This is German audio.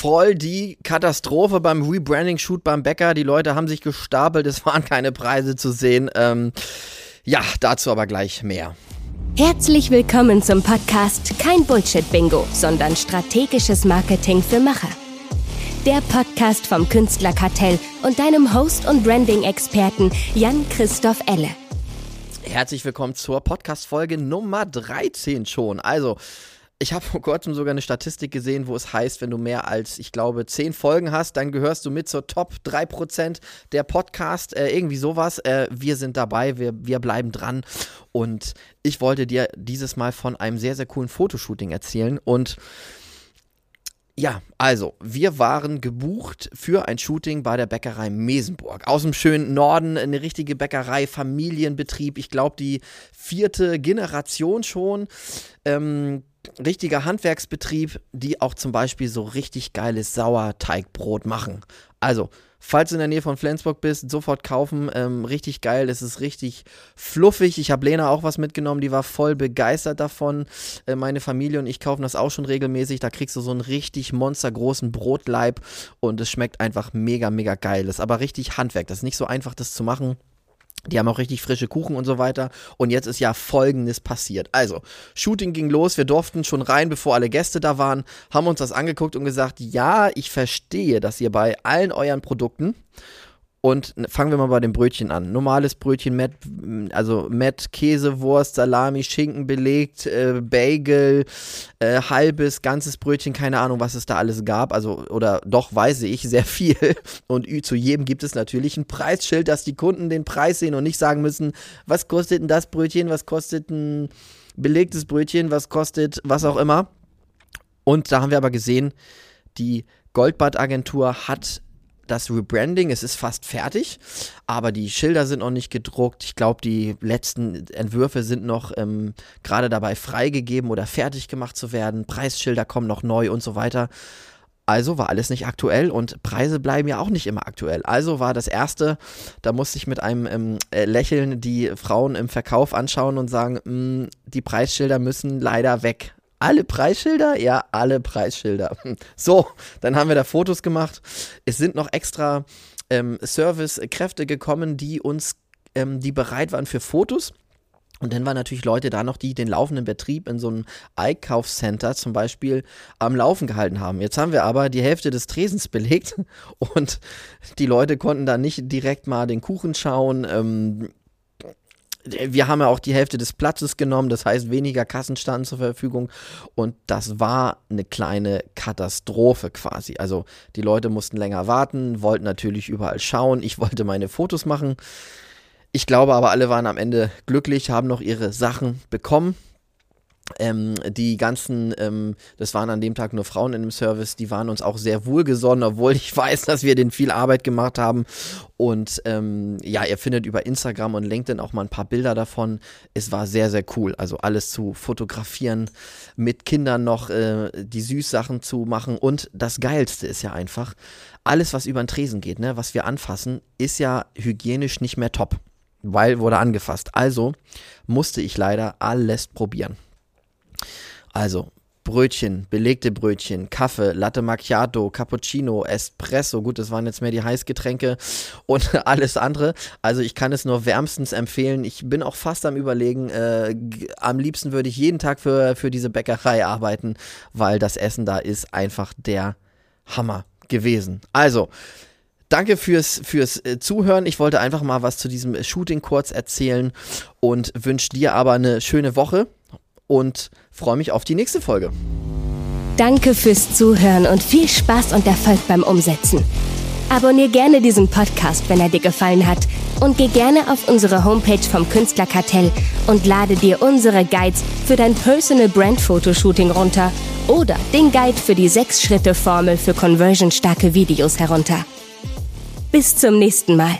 voll die Katastrophe beim Rebranding-Shoot beim Bäcker. Die Leute haben sich gestapelt, es waren keine Preise zu sehen. Ähm, ja, dazu aber gleich mehr. Herzlich willkommen zum Podcast Kein Bullshit-Bingo, sondern strategisches Marketing für Macher. Der Podcast vom Künstlerkartell und deinem Host und Branding-Experten Jan-Christoph Elle. Herzlich willkommen zur Podcast-Folge Nummer 13 schon. Also, ich habe vor kurzem sogar eine Statistik gesehen, wo es heißt, wenn du mehr als, ich glaube, zehn Folgen hast, dann gehörst du mit zur Top 3% der Podcast, äh, irgendwie sowas. Äh, wir sind dabei, wir, wir bleiben dran. Und ich wollte dir dieses Mal von einem sehr, sehr coolen Fotoshooting erzählen. Und ja, also, wir waren gebucht für ein Shooting bei der Bäckerei Mesenburg. Aus dem schönen Norden, eine richtige Bäckerei, Familienbetrieb. Ich glaube, die vierte Generation schon. Ähm, richtiger Handwerksbetrieb, die auch zum Beispiel so richtig geiles Sauerteigbrot machen. Also, falls du in der Nähe von Flensburg bist, sofort kaufen. Ähm, richtig geil, es ist richtig fluffig. Ich habe Lena auch was mitgenommen, die war voll begeistert davon. Äh, meine Familie und ich kaufen das auch schon regelmäßig. Da kriegst du so einen richtig monstergroßen Brotleib und es schmeckt einfach mega, mega geil. Das ist aber richtig Handwerk. Das ist nicht so einfach, das zu machen. Die haben auch richtig frische Kuchen und so weiter. Und jetzt ist ja Folgendes passiert. Also, Shooting ging los. Wir durften schon rein, bevor alle Gäste da waren, haben uns das angeguckt und gesagt, ja, ich verstehe, dass ihr bei allen euren Produkten und fangen wir mal bei dem Brötchen an. Normales Brötchen, Met, also Met, Käse, Wurst, Salami, Schinken belegt, äh, Bagel, äh, halbes, ganzes Brötchen, keine Ahnung, was es da alles gab. Also, oder doch weiß ich sehr viel. Und zu jedem gibt es natürlich ein Preisschild, dass die Kunden den Preis sehen und nicht sagen müssen, was kostet denn das Brötchen, was kostet ein belegtes Brötchen, was kostet was auch immer. Und da haben wir aber gesehen, die Goldbad-Agentur hat das Rebranding, es ist fast fertig, aber die Schilder sind noch nicht gedruckt. Ich glaube, die letzten Entwürfe sind noch ähm, gerade dabei freigegeben oder fertig gemacht zu werden. Preisschilder kommen noch neu und so weiter. Also war alles nicht aktuell und Preise bleiben ja auch nicht immer aktuell. Also war das erste, da musste ich mit einem ähm, äh, Lächeln die Frauen im Verkauf anschauen und sagen, mm, die Preisschilder müssen leider weg. Alle Preisschilder? Ja, alle Preisschilder. So, dann haben wir da Fotos gemacht. Es sind noch extra ähm, Servicekräfte gekommen, die uns, ähm, die bereit waren für Fotos. Und dann waren natürlich Leute da noch, die den laufenden Betrieb in so einem Einkaufscenter zum Beispiel am Laufen gehalten haben. Jetzt haben wir aber die Hälfte des Tresens belegt und die Leute konnten da nicht direkt mal den Kuchen schauen. Ähm, wir haben ja auch die Hälfte des Platzes genommen, das heißt weniger Kassen standen zur Verfügung und das war eine kleine Katastrophe quasi. Also die Leute mussten länger warten, wollten natürlich überall schauen, ich wollte meine Fotos machen. Ich glaube aber, alle waren am Ende glücklich, haben noch ihre Sachen bekommen ähm, die ganzen, ähm, das waren an dem Tag nur Frauen in dem Service, die waren uns auch sehr wohlgesonnen, obwohl ich weiß, dass wir denen viel Arbeit gemacht haben. Und ähm, ja, ihr findet über Instagram und LinkedIn auch mal ein paar Bilder davon. Es war sehr, sehr cool. Also alles zu fotografieren, mit Kindern noch äh, die Süßsachen zu machen. Und das Geilste ist ja einfach, alles, was über den Tresen geht, ne, was wir anfassen, ist ja hygienisch nicht mehr top. Weil wurde angefasst. Also musste ich leider alles probieren. Also Brötchen, belegte Brötchen, Kaffee, Latte Macchiato, Cappuccino, Espresso. Gut, das waren jetzt mehr die Heißgetränke und alles andere. Also ich kann es nur wärmstens empfehlen. Ich bin auch fast am Überlegen. Äh, am liebsten würde ich jeden Tag für, für diese Bäckerei arbeiten, weil das Essen da ist einfach der Hammer gewesen. Also, Danke fürs, fürs äh, Zuhören. Ich wollte einfach mal was zu diesem Shooting kurz erzählen und wünsche dir aber eine schöne Woche und freue mich auf die nächste Folge. Danke fürs Zuhören und viel Spaß und Erfolg beim Umsetzen. Abonnier gerne diesen Podcast, wenn er dir gefallen hat und geh gerne auf unsere Homepage vom Künstlerkartell und lade dir unsere Guides für dein Personal Brand Fotoshooting runter oder den Guide für die 6-Schritte-Formel für conversionstarke Videos herunter. Bis zum nächsten Mal.